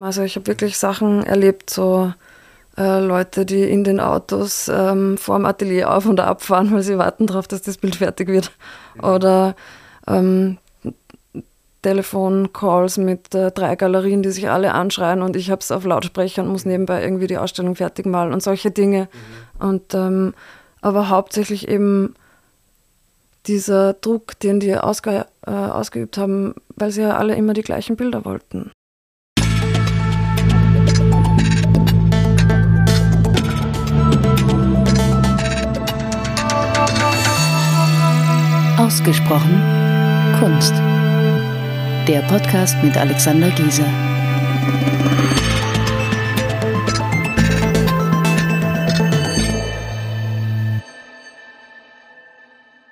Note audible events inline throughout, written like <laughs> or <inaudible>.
Also ich habe wirklich Sachen erlebt, so äh, Leute, die in den Autos ähm, vor dem Atelier auf und abfahren, weil sie warten darauf, dass das Bild fertig wird. Oder ähm, Telefoncalls mit äh, drei Galerien, die sich alle anschreien und ich habe es auf Lautsprecher und muss nebenbei irgendwie die Ausstellung fertig malen und solche Dinge. Mhm. Und ähm, aber hauptsächlich eben dieser Druck, den die ausge, äh, ausgeübt haben, weil sie ja alle immer die gleichen Bilder wollten. Ausgesprochen Kunst. Der Podcast mit Alexander Gieser.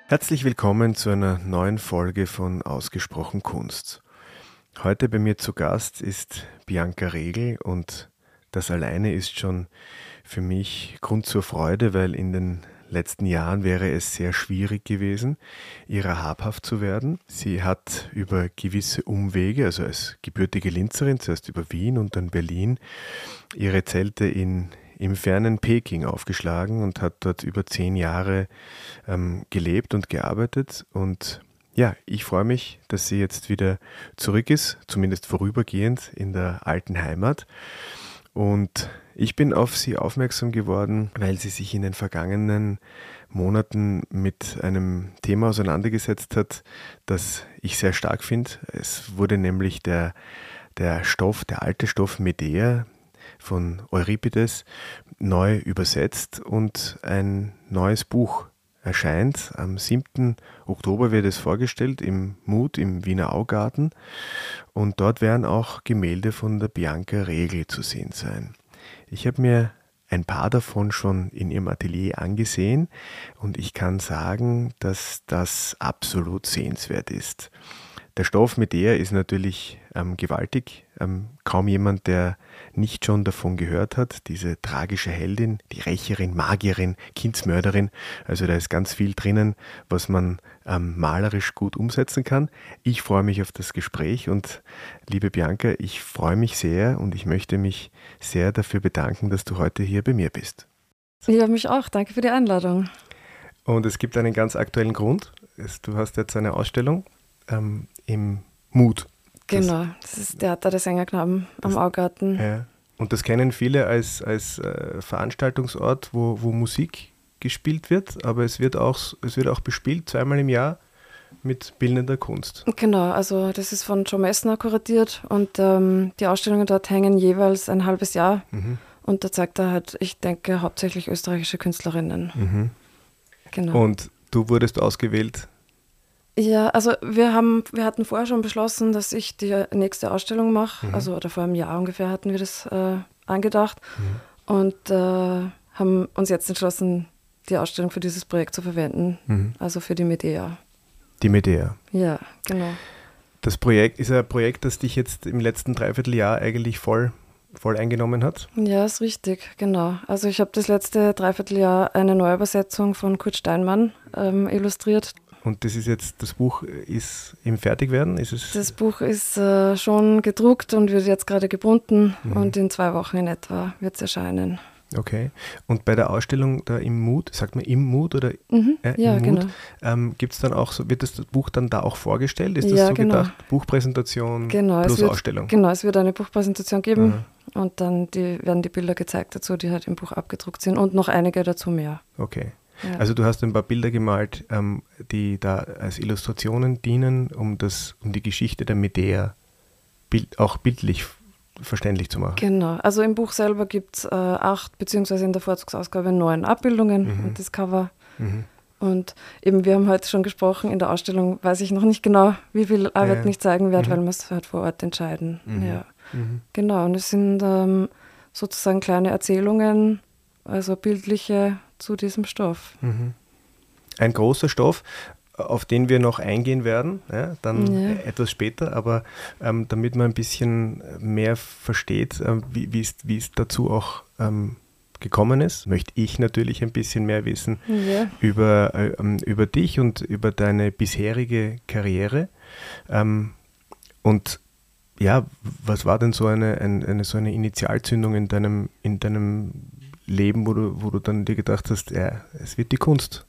Herzlich willkommen zu einer neuen Folge von Ausgesprochen Kunst. Heute bei mir zu Gast ist Bianca Regel und das alleine ist schon für mich Grund zur Freude, weil in den letzten Jahren wäre es sehr schwierig gewesen, ihrer habhaft zu werden. Sie hat über gewisse Umwege, also als gebürtige Linzerin, zuerst über Wien und dann Berlin, ihre Zelte in, im fernen Peking aufgeschlagen und hat dort über zehn Jahre ähm, gelebt und gearbeitet. Und ja, ich freue mich, dass sie jetzt wieder zurück ist, zumindest vorübergehend in der alten Heimat. Und ich bin auf sie aufmerksam geworden, weil sie sich in den vergangenen Monaten mit einem Thema auseinandergesetzt hat, das ich sehr stark finde. Es wurde nämlich der, der Stoff, der alte Stoff Medea von Euripides neu übersetzt und ein neues Buch erscheint. Am 7. Oktober wird es vorgestellt im Mut im Wiener Augarten und dort werden auch Gemälde von der Bianca Regel zu sehen sein. Ich habe mir ein paar davon schon in ihrem Atelier angesehen und ich kann sagen, dass das absolut sehenswert ist. Der Stoff mit der ist natürlich ähm, gewaltig. Ähm, kaum jemand, der nicht schon davon gehört hat. Diese tragische Heldin, die Rächerin, Magierin, Kindsmörderin. Also da ist ganz viel drinnen, was man ähm, malerisch gut umsetzen kann. Ich freue mich auf das Gespräch und liebe Bianca, ich freue mich sehr und ich möchte mich sehr dafür bedanken, dass du heute hier bei mir bist. Ja, mich auch. Danke für die Einladung. Und es gibt einen ganz aktuellen Grund. Du hast jetzt eine Ausstellung ähm, im Mut. Genau, das ist Theater der Sängerknaben am Augarten. Ja. Und das kennen viele als, als äh, Veranstaltungsort, wo, wo Musik gespielt wird, aber es wird, auch, es wird auch bespielt, zweimal im Jahr mit bildender Kunst. Genau, also das ist von Joe Messner kuratiert und ähm, die Ausstellungen dort hängen jeweils ein halbes Jahr. Mhm. Und da zeigt er halt, ich denke, hauptsächlich österreichische Künstlerinnen. Mhm. Genau. Und du wurdest ausgewählt ja, also wir haben, wir hatten vorher schon beschlossen, dass ich die nächste Ausstellung mache. Mhm. Also oder vor einem Jahr ungefähr hatten wir das äh, angedacht mhm. und äh, haben uns jetzt entschlossen, die Ausstellung für dieses Projekt zu verwenden. Mhm. Also für die Medea. Die Medea. Ja, genau. Das Projekt ist ein Projekt, das dich jetzt im letzten Dreivierteljahr eigentlich voll, voll eingenommen hat? Ja, ist richtig, genau. Also ich habe das letzte Dreivierteljahr eine Neuübersetzung von Kurt Steinmann ähm, illustriert. Und das ist jetzt, das Buch ist im Fertigwerden? Ist es das Buch ist äh, schon gedruckt und wird jetzt gerade gebunden mhm. und in zwei Wochen in etwa wird es erscheinen. Okay. Und bei der Ausstellung da im Mut, sagt man im Mut oder mhm. äh, im ja, Mut, genau. ähm, gibt es dann auch so, wird das Buch dann da auch vorgestellt? Ist das ja, so genau. gedacht, Buchpräsentation genau, plus wird, Ausstellung? Genau, es wird eine Buchpräsentation geben mhm. und dann die, werden die Bilder gezeigt dazu, die halt im Buch abgedruckt sind und noch einige dazu mehr. Okay. Also du hast ein paar Bilder gemalt, ähm, die da als Illustrationen dienen, um das, um die Geschichte der Medea bild, auch bildlich verständlich zu machen. Genau. Also im Buch selber gibt es äh, acht, beziehungsweise in der Vorzugsausgabe neun Abbildungen mhm. und das Cover. Mhm. Und eben, wir haben heute schon gesprochen, in der Ausstellung weiß ich noch nicht genau, wie viel Arbeit ja. ich zeigen werde, mhm. weil wir es halt vor Ort entscheiden. Mhm. Ja. Mhm. Genau, und es sind ähm, sozusagen kleine Erzählungen, also bildliche zu diesem Stoff. Mhm. Ein großer Stoff, auf den wir noch eingehen werden, ja, dann ja. etwas später, aber ähm, damit man ein bisschen mehr versteht, äh, wie es dazu auch ähm, gekommen ist, möchte ich natürlich ein bisschen mehr wissen ja. über, äh, ähm, über dich und über deine bisherige Karriere. Ähm, und ja, was war denn so eine, eine, eine, so eine Initialzündung in deinem, in deinem Leben, wo du, wo du dann dir gedacht hast, ja, es wird die Kunst?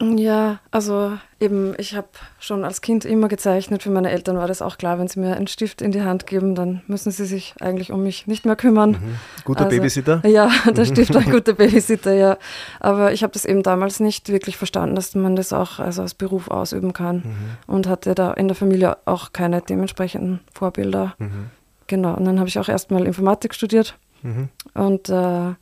Ja, also eben, ich habe schon als Kind immer gezeichnet. Für meine Eltern war das auch klar, wenn sie mir einen Stift in die Hand geben, dann müssen sie sich eigentlich um mich nicht mehr kümmern. Mhm. Guter also, Babysitter? Ja, <laughs> der <laughs> Stift war ein guter Babysitter, ja. Aber ich habe das eben damals nicht wirklich verstanden, dass man das auch also als Beruf ausüben kann mhm. und hatte da in der Familie auch keine dementsprechenden Vorbilder. Mhm. Genau, und dann habe ich auch erstmal Informatik studiert mhm. und äh,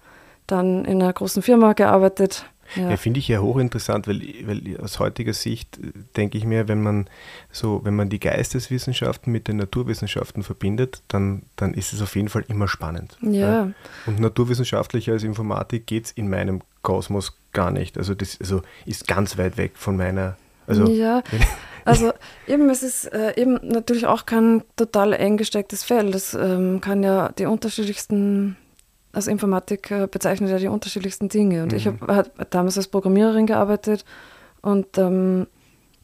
dann in einer großen Firma gearbeitet ja. ja Finde ich ja hochinteressant, weil, weil aus heutiger Sicht äh, denke ich mir, wenn man so, wenn man die Geisteswissenschaften mit den Naturwissenschaften verbindet, dann, dann ist es auf jeden Fall immer spannend. Ja. ja. Und naturwissenschaftlicher als Informatik geht es in meinem Kosmos gar nicht. Also das also ist ganz weit weg von meiner. Also, ja, <laughs> also eben, es ist äh, eben natürlich auch kein total eng gestecktes Feld. Das ähm, kann ja die unterschiedlichsten also Informatik äh, bezeichnet ja die unterschiedlichsten Dinge. Und mhm. ich habe damals als Programmiererin gearbeitet und ähm,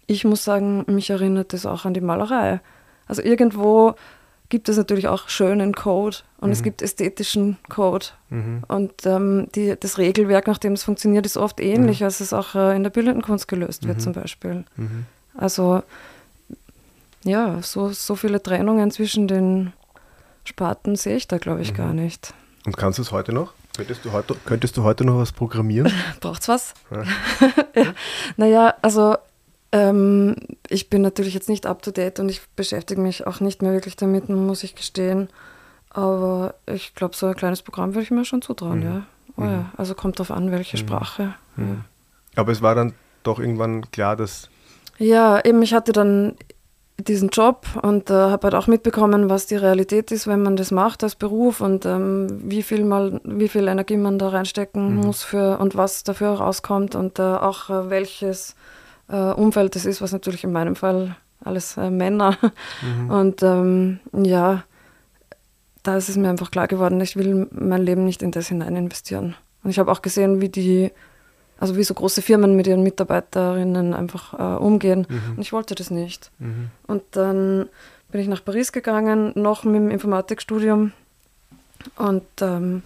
ich muss sagen, mich erinnert das auch an die Malerei. Also irgendwo gibt es natürlich auch schönen Code und mhm. es gibt ästhetischen Code. Mhm. Und ähm, die, das Regelwerk, nach dem es funktioniert, ist oft ähnlich, mhm. als es auch äh, in der bildenden Kunst gelöst wird mhm. zum Beispiel. Mhm. Also ja, so, so viele Trennungen zwischen den Sparten sehe ich da, glaube ich, gar nicht. Und kannst du es heute noch? Könntest du heute, könntest du heute noch was programmieren? <laughs> Braucht's was? Ja. <laughs> ja. Naja, also ähm, ich bin natürlich jetzt nicht up to date und ich beschäftige mich auch nicht mehr wirklich damit, muss ich gestehen. Aber ich glaube, so ein kleines Programm würde ich mir schon zutrauen, mhm. ja. Oh, mhm. ja. Also kommt darauf an, welche mhm. Sprache. Mhm. Aber es war dann doch irgendwann klar, dass. Ja, eben, ich hatte dann diesen Job und äh, habe halt auch mitbekommen, was die Realität ist, wenn man das macht als Beruf und ähm, wie viel mal, wie viel Energie man da reinstecken mhm. muss für und was dafür rauskommt und äh, auch äh, welches äh, Umfeld das ist, was natürlich in meinem Fall alles äh, Männer mhm. <laughs> und ähm, ja, da ist es mir einfach klar geworden, ich will mein Leben nicht in das hinein investieren. Und ich habe auch gesehen, wie die also wie so große Firmen mit ihren Mitarbeiterinnen einfach äh, umgehen. Mhm. Und ich wollte das nicht. Mhm. Und dann bin ich nach Paris gegangen, noch mit dem Informatikstudium. Und ähm,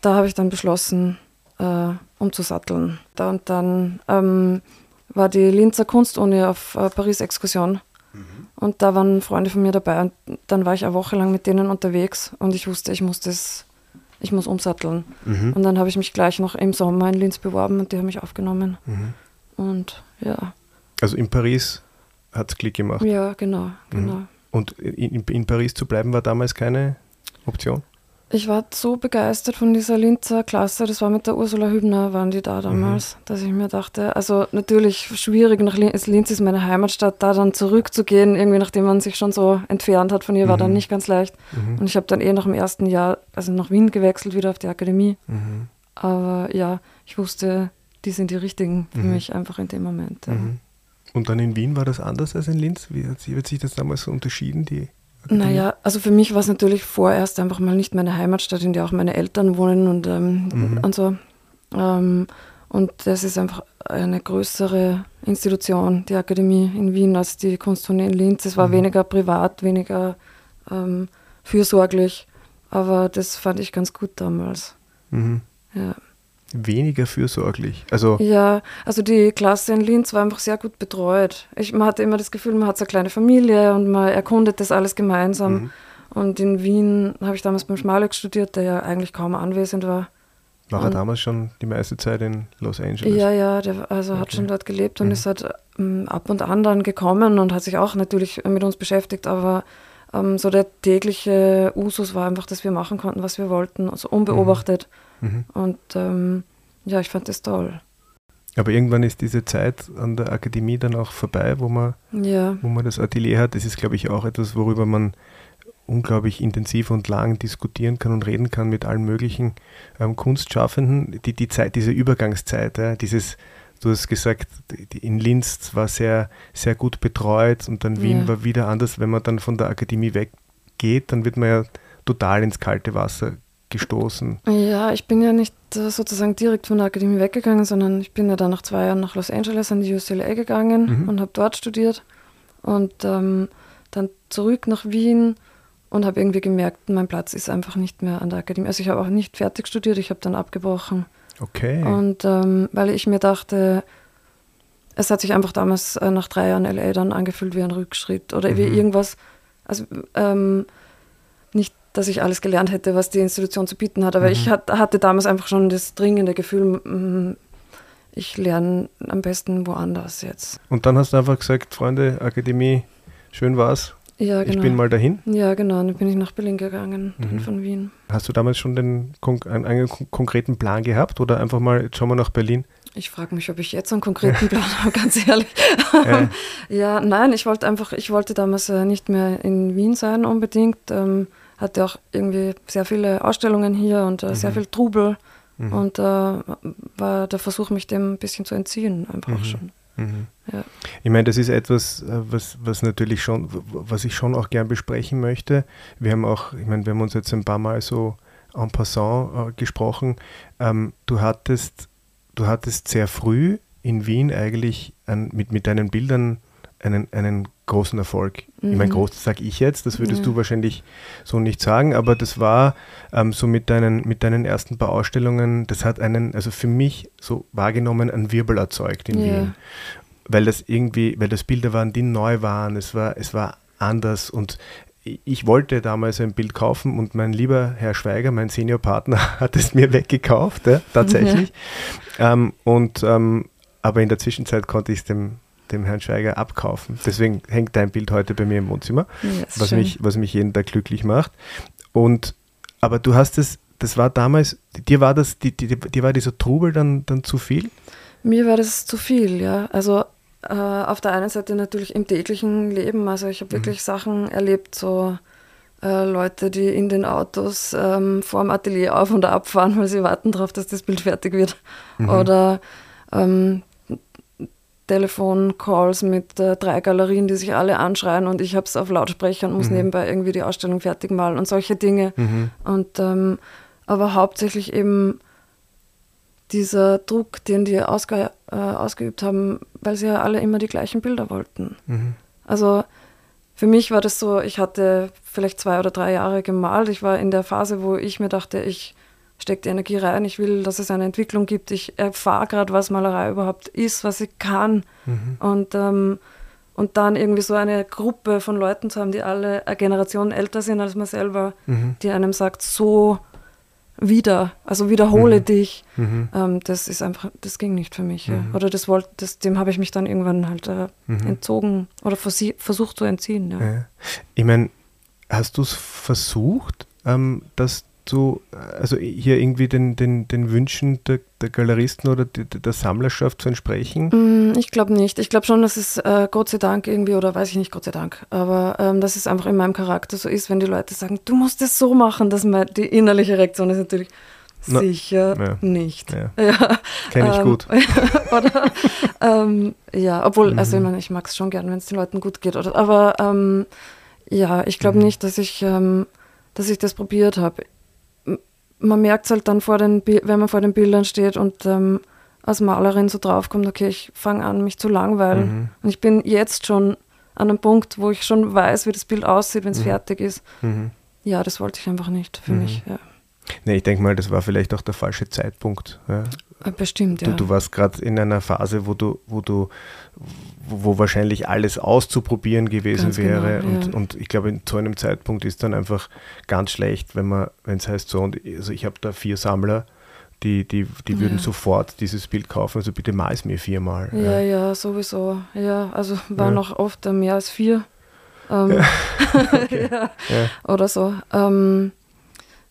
da habe ich dann beschlossen, äh, umzusatteln. Da und dann ähm, war die Linzer Kunstuni auf äh, Paris-Exkursion. Mhm. Und da waren Freunde von mir dabei. Und dann war ich eine Woche lang mit denen unterwegs. Und ich wusste, ich muss das ich muss umsatteln. Mhm. Und dann habe ich mich gleich noch im Sommer in Linz beworben und die haben mich aufgenommen. Mhm. Und ja. Also in Paris hat es Klick gemacht? Ja, genau, mhm. genau. Und in, in Paris zu bleiben war damals keine Option? Ich war so begeistert von dieser Linzer Klasse, das war mit der Ursula Hübner, waren die da damals, mhm. dass ich mir dachte, also natürlich schwierig, nach Linz, Linz ist meine Heimatstadt, da dann zurückzugehen, irgendwie nachdem man sich schon so entfernt hat von ihr, war mhm. dann nicht ganz leicht. Mhm. Und ich habe dann eh nach dem ersten Jahr, also nach Wien gewechselt, wieder auf die Akademie. Mhm. Aber ja, ich wusste, die sind die richtigen für mhm. mich einfach in dem Moment. Ja. Mhm. Und dann in Wien war das anders als in Linz? Wie hat sich das damals so unterschieden, die naja, also für mich war es natürlich vorerst einfach mal nicht meine Heimatstadt, in der auch meine Eltern wohnen und, ähm, mhm. und so. Ähm, und das ist einfach eine größere Institution, die Akademie in Wien, als die Kunstuni in Linz. Es war mhm. weniger privat, weniger ähm, fürsorglich, aber das fand ich ganz gut damals. Mhm. Ja weniger fürsorglich. Also ja, also die Klasse in Linz war einfach sehr gut betreut. Ich, man hatte immer das Gefühl, man hat so eine kleine Familie und man erkundet das alles gemeinsam. Mhm. Und in Wien habe ich damals beim Schmalek studiert, der ja eigentlich kaum anwesend war. War er damals schon die meiste Zeit in Los Angeles? Ja, ja, der also okay. hat schon dort gelebt und mhm. ist halt ab und an dann gekommen und hat sich auch natürlich mit uns beschäftigt, aber ähm, so der tägliche Usus war einfach, dass wir machen konnten, was wir wollten, also unbeobachtet. Mhm. Mhm. Und ähm, ja, ich fand das toll. Aber irgendwann ist diese Zeit an der Akademie dann auch vorbei, wo man, ja. wo man das Atelier hat. Das ist, glaube ich, auch etwas, worüber man unglaublich intensiv und lang diskutieren kann und reden kann mit allen möglichen ähm, Kunstschaffenden. Die, die Zeit, diese Übergangszeit, ja, dieses, du hast gesagt, in Linz war sehr, sehr gut betreut und dann Wien ja. war wieder anders. Wenn man dann von der Akademie weggeht, dann wird man ja total ins kalte Wasser gestoßen? Ja, ich bin ja nicht äh, sozusagen direkt von der Akademie weggegangen, sondern ich bin ja dann nach zwei Jahren nach Los Angeles an die UCLA gegangen mhm. und habe dort studiert und ähm, dann zurück nach Wien und habe irgendwie gemerkt, mein Platz ist einfach nicht mehr an der Akademie. Also ich habe auch nicht fertig studiert, ich habe dann abgebrochen. Okay. Und ähm, weil ich mir dachte, es hat sich einfach damals äh, nach drei Jahren LA dann angefühlt wie ein Rückschritt oder mhm. wie irgendwas, also ähm, nicht, dass ich alles gelernt hätte, was die Institution zu bieten hat, aber mhm. ich hat, hatte damals einfach schon das dringende Gefühl, mm, ich lerne am besten woanders jetzt. Und dann hast du einfach gesagt, Freunde, Akademie, schön war's. Ja, genau. Ich bin mal dahin. Ja, genau. Dann bin ich nach Berlin gegangen, mhm. von Wien. Hast du damals schon den, einen, einen konkreten Plan gehabt oder einfach mal, jetzt schauen wir nach Berlin? Ich frage mich, ob ich jetzt einen konkreten <laughs> Plan habe, ganz ehrlich. Äh. <laughs> ja, nein, ich wollte einfach, ich wollte damals äh, nicht mehr in Wien sein unbedingt. Ähm, hatte auch irgendwie sehr viele Ausstellungen hier und äh, mhm. sehr viel Trubel. Mhm. Und äh, war der Versuch, mich dem ein bisschen zu entziehen, einfach mhm. schon. Mhm. Ja. Ich meine, das ist etwas, äh, was, was natürlich schon, was ich schon auch gern besprechen möchte. Wir haben auch, ich meine, wir haben uns jetzt ein paar Mal so en passant äh, gesprochen. Ähm, du hattest, du hattest sehr früh in Wien eigentlich an, mit, mit deinen Bildern einen, einen großen Erfolg. Mhm. Ich meine, mhm. groß sage ich jetzt, das würdest ja. du wahrscheinlich so nicht sagen, aber das war ähm, so mit deinen, mit deinen ersten paar Ausstellungen, das hat einen, also für mich so wahrgenommen, einen Wirbel erzeugt in ja. Wien. Weil das irgendwie, weil das Bilder waren, die neu waren, es war, es war anders und ich wollte damals ein Bild kaufen und mein lieber Herr Schweiger, mein Seniorpartner, <laughs> hat es mir weggekauft, ja, tatsächlich. Ja. <laughs> Ähm, und ähm, aber in der Zwischenzeit konnte ich es dem dem Herrn Schweiger abkaufen. Deswegen hängt dein Bild heute bei mir im Wohnzimmer, ja, was, mich, was mich jeden Tag glücklich macht. Und aber du hast es, das war damals, dir war das, die, die, dir war dieser Trubel dann, dann zu viel? Mir war das zu viel, ja. Also äh, auf der einen Seite natürlich im täglichen Leben. Also ich habe mhm. wirklich Sachen erlebt, so äh, Leute, die in den Autos ähm, vor dem Atelier auf und ab fahren, weil sie warten darauf, dass das Bild fertig wird. Mhm. Oder ähm, Telefoncalls mit äh, drei Galerien, die sich alle anschreien und ich habe es auf Lautsprecher und muss mhm. nebenbei irgendwie die Ausstellung fertig malen und solche Dinge. Mhm. Und ähm, aber hauptsächlich eben dieser Druck, den die ausge, äh, ausgeübt haben, weil sie ja alle immer die gleichen Bilder wollten. Mhm. Also für mich war das so, ich hatte vielleicht zwei oder drei Jahre gemalt. Ich war in der Phase, wo ich mir dachte, ich stecke die Energie rein, ich will, dass es eine Entwicklung gibt, ich erfahre gerade, was Malerei überhaupt ist, was sie kann. Mhm. Und, ähm, und dann irgendwie so eine Gruppe von Leuten zu haben, die alle eine Generation älter sind als man selber, mhm. die einem sagt, so wieder, also wiederhole mhm. dich. Mhm. Ähm, das ist einfach, das ging nicht für mich. Ja. Mhm. Oder das wollte, das, dem habe ich mich dann irgendwann halt äh, mhm. entzogen oder versucht zu entziehen. Ja. Ja. Ich meine, hast du es versucht, ähm, dass du also hier irgendwie den, den, den Wünschen der, der Galeristen oder der, der Sammlerschaft zu entsprechen? Mm, ich glaube nicht. Ich glaube schon, dass es äh, Gott sei Dank irgendwie, oder weiß ich nicht, Gott sei Dank, aber ähm, dass es einfach in meinem Charakter so ist, wenn die Leute sagen, du musst es so machen, dass man, die innerliche Reaktion ist natürlich, Na, Sicher ja. nicht. Ja. <laughs> ja. Kenne ich ähm, gut. <laughs> oder, ähm, ja, obwohl, mhm. also ich meine, ich mag es schon gern, wenn es den Leuten gut geht. Oder, aber ähm, ja, ich glaube mhm. nicht, dass ich, ähm, dass ich das probiert habe man merkt es halt dann, vor den, wenn man vor den Bildern steht und ähm, als Malerin so draufkommt, okay, ich fange an, mich zu langweilen. Mhm. Und ich bin jetzt schon an einem Punkt, wo ich schon weiß, wie das Bild aussieht, wenn es mhm. fertig ist. Mhm. Ja, das wollte ich einfach nicht für mhm. mich. Ja. Nee, ich denke mal, das war vielleicht auch der falsche Zeitpunkt. Ja. Äh, bestimmt, ja. Du, du warst gerade in einer Phase, wo du, wo du, wo wahrscheinlich alles auszuprobieren gewesen ganz genau, wäre. Genau, und, ja. und ich glaube, zu einem Zeitpunkt ist dann einfach ganz schlecht, wenn man, wenn es heißt so, und also ich habe da vier Sammler, die, die, die ja. würden sofort dieses Bild kaufen, also bitte mal es mir viermal. Ja, ja, sowieso. Ja, also waren noch oft mehr als vier. Ähm, <laughs> <laughs> ja. Oder so. Ähm,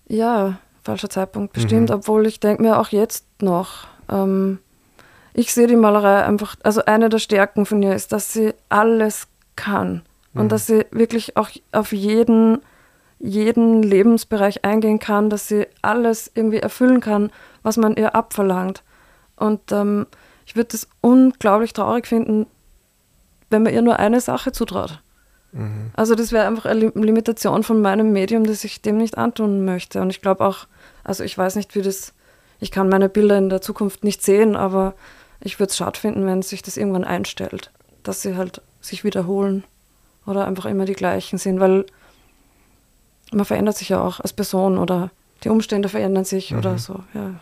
ja, falscher Zeitpunkt bestimmt, mhm. obwohl ich denke mir auch jetzt noch, ähm, ich sehe die Malerei einfach, also eine der Stärken von ihr ist, dass sie alles kann mhm. und dass sie wirklich auch auf jeden, jeden Lebensbereich eingehen kann, dass sie alles irgendwie erfüllen kann, was man ihr abverlangt. Und ähm, ich würde es unglaublich traurig finden, wenn man ihr nur eine Sache zutraut. Mhm. Also das wäre einfach eine Limitation von meinem Medium, dass ich dem nicht antun möchte. Und ich glaube auch, also ich weiß nicht, wie das, ich kann meine Bilder in der Zukunft nicht sehen, aber ich würde es schade finden, wenn sich das irgendwann einstellt, dass sie halt sich wiederholen oder einfach immer die gleichen sind, weil man verändert sich ja auch als Person oder die Umstände verändern sich Mhm. oder so, ja.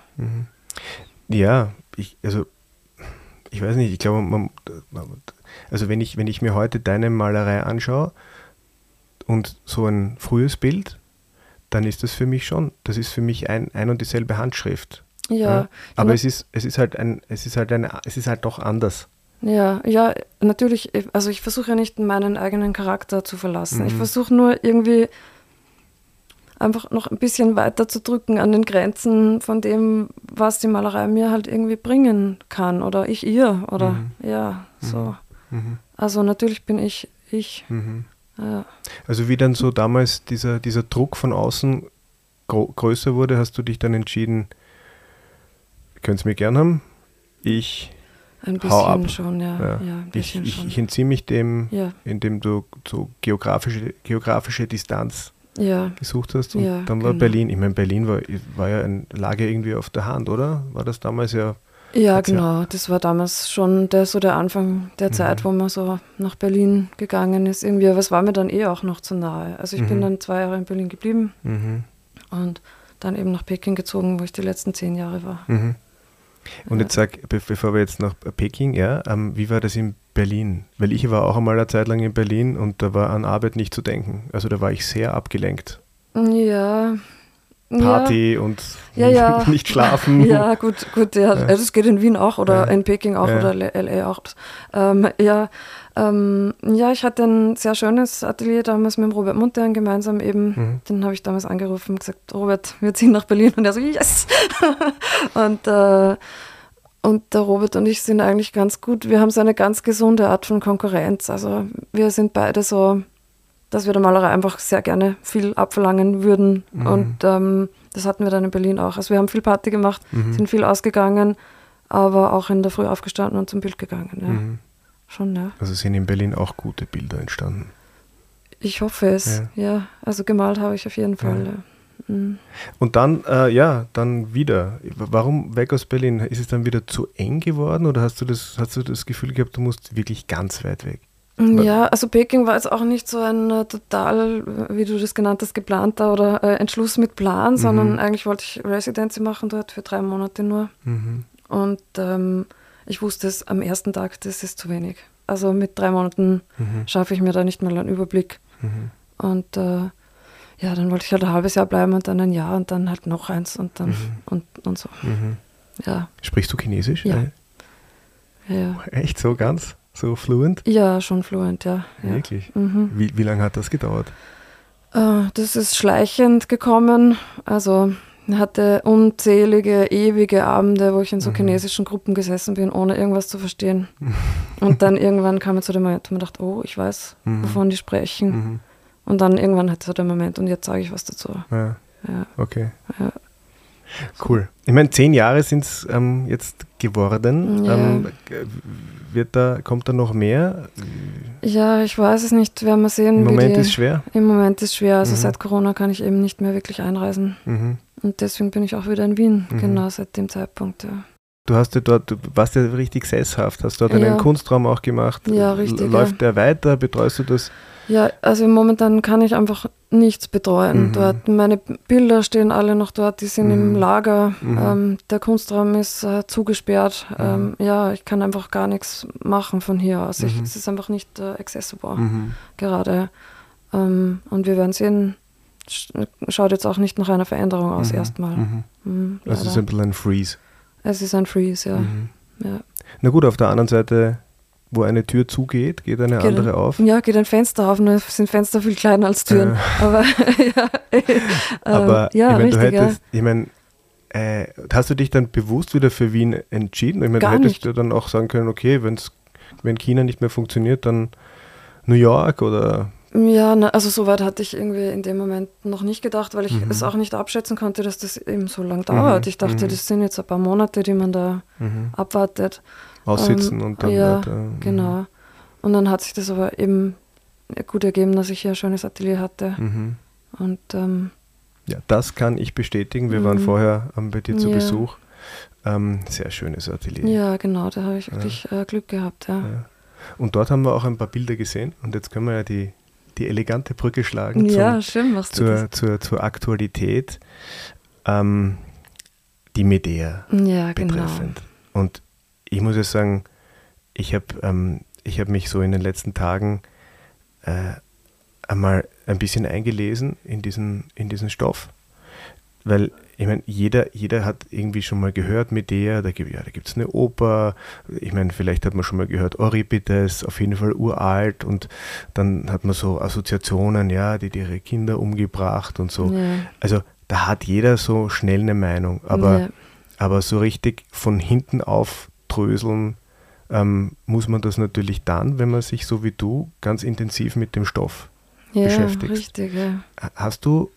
Ja, ich, also ich weiß nicht, ich glaube, man, man- also wenn ich, wenn ich mir heute deine Malerei anschaue und so ein frühes Bild, dann ist das für mich schon, das ist für mich ein, ein und dieselbe Handschrift. Ja, Aber Ja, es ist, es ist halt ein, es ist halt eine, es ist halt doch anders. Ja, ja, natürlich, also ich versuche ja nicht meinen eigenen Charakter zu verlassen. Ich Mhm. versuche nur irgendwie einfach noch ein bisschen weiter zu drücken an den Grenzen von dem, was die Malerei mir halt irgendwie bringen kann oder ich ihr oder Mhm. ja, so. Mhm. Also natürlich bin ich ich. Mhm. Ja. Also wie dann so damals dieser, dieser Druck von außen gro größer wurde, hast du dich dann entschieden, könnt es mir gern haben, ich, Ein Hau ab. bisschen schon, ja. Ja. ja, ich, bisschen ich, schon. ich entziehe mich dem, ja, indem du so geografische, geografische Distanz ja, gesucht hast. Und Ja, dann war genau. Berlin, ich meine, Berlin war, war ja ein Lage irgendwie auf der Hand, oder? War das damals ja? ja, Hat's ja- genau. Das war damals schon der, so der Anfang der Mhm. Zeit, wo man so nach Berlin gegangen ist. Irgendwie, aber es war mir dann eh auch noch zu nahe. Also ich Mhm. bin dann zwei Jahre in Berlin geblieben Mhm. und dann eben nach Peking gezogen, wo ich die letzten zehn Jahre war. Und Ja. jetzt sag, be bevor wir jetzt nach Peking, ja, ähm, wie war das in Berlin? Weil ich war auch einmal eine Zeit lang in Berlin und da war an Arbeit nicht zu denken. Also da war ich sehr abgelenkt. Ja. Party und Ja, ja. <laughs> nicht schlafen. Ja, gut, gut, ja, Ja. das geht in Wien auch oder Ja. in Peking auch Ja. oder LA auch. Ähm, ja, ähm, ja, ich hatte ein sehr schönes Atelier damals mit Robert Muntern gemeinsam eben. Mhm. Den habe ich damals angerufen und gesagt, Robert, wir ziehen nach Berlin. Und er so, yes! <laughs> und, äh, und der Robert und ich sind eigentlich ganz gut. Wir haben so eine ganz gesunde Art von Konkurrenz. Also wir sind beide so, dass wir der Malerei einfach sehr gerne viel abverlangen würden. Mhm. Und ähm, das hatten wir dann in Berlin auch. Also wir haben viel Party gemacht, Mhm. sind viel ausgegangen, aber auch in der Früh aufgestanden und zum Bild gegangen. Ja. Schon, ja. Also sind in Berlin auch gute Bilder entstanden. Ich hoffe es, ja. Also gemalt habe ich auf jeden Fall. Ja. Mhm. Und dann, äh, ja, dann wieder. Warum weg aus Berlin? Ist es dann wieder zu eng geworden oder hast du das, hast du das Gefühl gehabt, du musst wirklich ganz weit weg? Ja, also Peking war jetzt auch nicht so ein äh, total, wie du das genannt hast, geplanter oder äh, Entschluss mit Plan, sondern Mhm. eigentlich wollte ich Residency machen dort für drei Monate nur. Mhm. Und ähm, ich wusste es am ersten Tag, das ist zu wenig. Also mit drei Monaten Mhm. schaffe ich mir da nicht mal einen Überblick. Mhm. Und äh, ja, dann wollte ich halt ein halbes Jahr bleiben und dann ein Jahr und dann halt noch eins und dann Mhm. und, und so. Mhm. Ja, Sprichst du Chinesisch? Ja. Äh, ja, ja. Echt so ganz? So fluent? Ja, schon fluent, ja. ja. Wirklich? Mhm. Wie, wie lange hat das gedauert? Äh, Das ist schleichend gekommen. Also hatte unzählige, ewige Abende, wo ich in so Mhm. chinesischen Gruppen gesessen bin, ohne irgendwas zu verstehen. Und dann <laughs> irgendwann kam es zu dem Moment, wo man dachte, oh, ich weiß, Mhm. wovon die sprechen. Mhm. Und dann irgendwann hat so der Moment, und jetzt sage ich was dazu. Ja, Ja. okay. Ja. Cool. Ich meine, zehn Jahre sind es ähm, jetzt geworden. Ja. Ähm, wird da, kommt da noch mehr? ja, ich weiß es nicht, werden wir sehen. Im Moment die, ist schwer. Im Moment ist schwer. Also Mhm. seit Corona kann ich eben nicht mehr wirklich einreisen. Mhm. Und deswegen bin ich auch wieder in Wien, Mhm. genau seit dem Zeitpunkt. Ja. Du hast ja dort, du warst ja richtig sesshaft, hast dort Ja. einen Kunstraum auch gemacht. Ja, richtig, Läuft der weiter? Betreust du das? Ja, also momentan kann ich einfach nichts betreuen Mhm. dort. Meine Bilder stehen alle noch dort, die sind im Mhm. Lager. Mhm. Ähm, der Kunstraum ist äh, zugesperrt. Mhm. Ähm, ja, ich kann einfach gar nichts machen von hier aus. Ich, Mhm. es ist einfach nicht äh, accessible Mhm. gerade. Ähm, und wir werden sehen. Sch- Schaut jetzt auch nicht nach einer Veränderung aus erstmal. Mhm. Also es ist ein bisschen ein Freeze. es ist ein Freeze, ja. Ja. Na gut, auf der anderen Seite, wo eine Tür zugeht, geht eine Geht andere ein- auf. Ja, geht ein Fenster auf, nur sind Fenster viel kleiner als Türen. <laughs> Aber ja, <laughs> Aber ähm, ja, ich meine, du richtig, ja. hättest, ich meine, äh, hast du dich dann bewusst wieder für Wien entschieden? Ich meine, du hättest nicht. ja dann auch sagen können, okay, wenn's, wenn China nicht mehr funktioniert, dann New York oder Ja, na, also so weit hatte ich irgendwie in dem Moment noch nicht gedacht, weil ich Mhm. es auch nicht abschätzen konnte, dass das eben so lang dauert. Mhm, Ich dachte, mhm. das sind jetzt ein paar Monate, die man da mhm. abwartet. Aussitzen Ähm, und dann ja, weiter. Mhm. Genau. Und dann hat sich das aber eben gut ergeben, dass ich hier ein schönes Atelier hatte. Mhm. Und ähm, Ja, das kann ich bestätigen. Wir waren Mhm. vorher ähm, bei dir zu Ja. Besuch. Ähm, sehr schönes Atelier. ja, genau, da habe ich wirklich äh, Glück gehabt. Ja. Ja. Und dort haben wir auch ein paar Bilder gesehen und jetzt können wir ja die die elegante Brücke schlagen ja, zum, schön machst zur, du das. Zur, zur Aktualität, ähm, die Medea Ja, genau. betreffend. Und ich muss ja sagen, ich habe ähm, ich hab mich so in den letzten Tagen äh, einmal ein bisschen eingelesen in diesen, in diesen Stoff, weil ich meine, jeder, jeder hat irgendwie schon mal gehört mit der, da gibt ja, da es eine Oper, ich meine, vielleicht hat man schon mal gehört Euripides, auf jeden Fall uralt und dann hat man so Assoziationen, ja, die, die ihre Kinder umgebracht und so. Ja. Also da hat jeder so schnell eine Meinung, aber, Ja. aber so richtig von hinten aufdröseln ähm, muss man das natürlich dann, wenn man sich so wie du ganz intensiv mit dem Stoff ja, beschäftigst. richtig, ja. Hast du,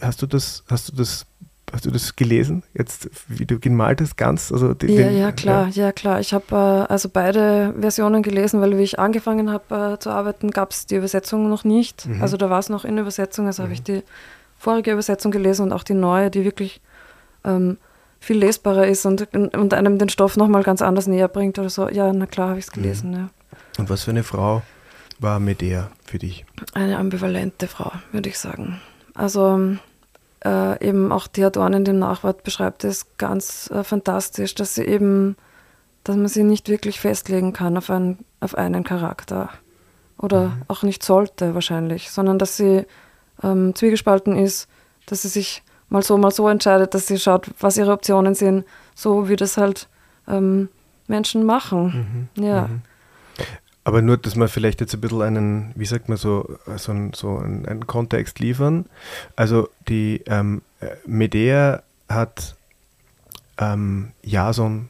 hast du das, hast du das, hast du das gelesen? Jetzt, wie du gemalt hast, ganz? Also die, Ja, den- ja, klar, ja, klar. Ich habe äh, also beide Versionen gelesen, weil wie ich angefangen habe äh, zu arbeiten, gab es die Übersetzung noch nicht. Mhm. Also da war es noch in Übersetzung, also habe ich die vorige Übersetzung gelesen und auch die neue, die wirklich ähm, viel lesbarer ist und, und einem den Stoff nochmal ganz anders näher bringt oder so. Ja, na klar, habe ich es gelesen, ja. Und was für eine Frau war Medea für dich? Eine ambivalente Frau, würde ich sagen. Also äh, eben auch die Adorn in dem Nachwort beschreibt es ganz äh, fantastisch, dass sie eben, dass man sie nicht wirklich festlegen kann auf einen, auf einen Charakter. Oder auch nicht sollte wahrscheinlich, sondern dass sie ähm, zwiegespalten ist, dass sie sich mal so, mal so entscheidet, dass sie schaut, was ihre Optionen sind, so wie das halt ähm, Menschen machen. Ja. Aber nur, dass wir vielleicht jetzt ein bisschen einen, wie sagt man so, so, einen, so einen, einen Kontext liefern. Also die ähm, äh, Medea hat ähm, Jason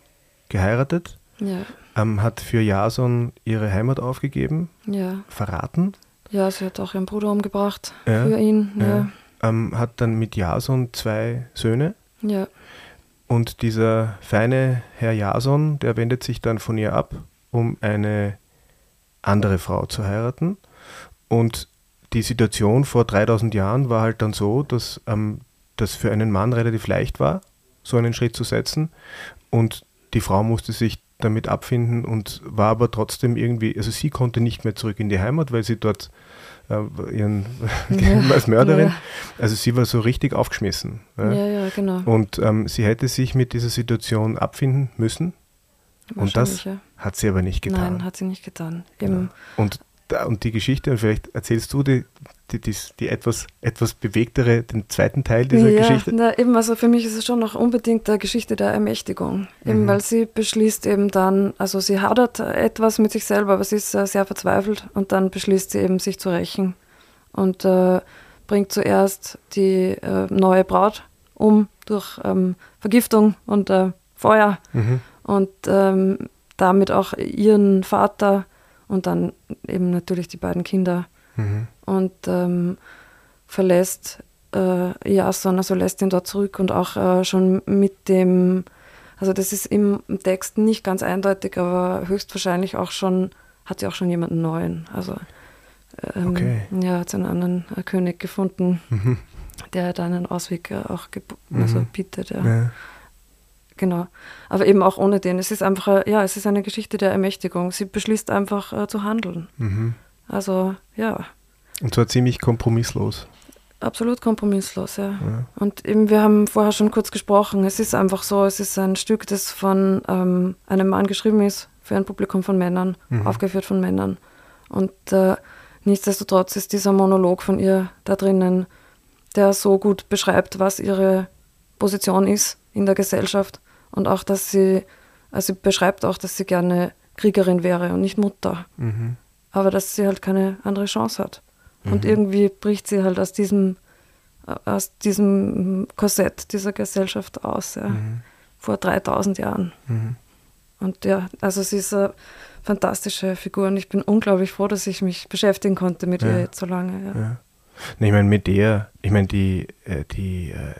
geheiratet, Ja, ähm, hat für Jason ihre Heimat aufgegeben, ja. verraten, Ja, sie hat auch ihren Bruder umgebracht Ja, für ihn. Ja. Ähm, hat dann mit Jason zwei Söhne ja. und dieser feine Herr Jason, der wendet sich dann von ihr ab, um eine andere Frau zu heiraten. Und die Situation vor 3000 Jahren war halt dann so, dass ähm, das für einen Mann relativ leicht war, so einen Schritt zu setzen. Und die Frau musste sich damit abfinden und war aber trotzdem irgendwie, also sie konnte nicht mehr zurück in die Heimat, weil sie dort äh, ihren <laughs> Ja, <laughs> als Mörderin, ja. also sie war so richtig aufgeschmissen. Ja, ja, genau. Und ähm, sie hätte sich mit dieser Situation abfinden müssen. Und das ja. hat sie aber nicht getan. Nein, hat sie nicht getan. Genau. Und, und die Geschichte, und vielleicht erzählst du die, die, die, die etwas, etwas bewegtere, den zweiten Teil dieser ja, Geschichte. Na, eben, also für mich ist es schon noch unbedingt eine Geschichte der Ermächtigung. Eben, Mhm. weil sie beschließt eben dann, also sie hadert etwas mit sich selber, aber sie ist äh, sehr verzweifelt und dann beschließt sie eben, sich zu rächen und äh, bringt zuerst die äh, neue Braut um durch ähm, Vergiftung und äh, Feuer Mhm. und ähm, damit auch ihren Vater und dann eben natürlich die beiden Kinder Mhm. und ähm, verlässt äh, Jason, also lässt ihn dort zurück und auch äh, schon mit dem, also das ist im Text nicht ganz eindeutig, aber höchstwahrscheinlich auch schon, hat sie auch schon jemanden neuen. Also ähm, Okay. ja, hat sie einen anderen äh, König gefunden, Mhm. der da einen Ausweg äh, auch geb- also Mhm. bietet. Ja. Ja. Genau. Aber eben auch ohne den. Es ist einfach, äh, ja, es ist eine Geschichte der Ermächtigung. Sie beschließt einfach äh, zu handeln. Mhm. Also ja, Und zwar ziemlich kompromisslos. absolut kompromisslos, ja. Ja. Und eben, wir haben vorher schon kurz gesprochen, es ist einfach so, es ist ein Stück, das von ähm, einem Mann geschrieben ist, für ein Publikum von Männern, Mhm. aufgeführt von Männern. Und äh, nichtsdestotrotz ist dieser Monolog von ihr da drinnen, der so gut beschreibt, was ihre Position ist in der Gesellschaft. Und auch, dass sie, also sie beschreibt auch, dass sie gerne Kriegerin wäre und nicht Mutter. Mhm. Aber dass sie halt keine andere Chance hat. Und Mhm. irgendwie bricht sie halt aus diesem, aus diesem Korsett dieser Gesellschaft aus, ja. Mhm. Vor 3000 Jahren. Mhm. Und ja, also sie ist eine fantastische Figur und ich bin unglaublich froh, dass ich mich beschäftigen konnte mit Ja. ihr jetzt so lange. Ja. Ja. Nee, ich meine, mit der, ich meine, die, äh, die, äh,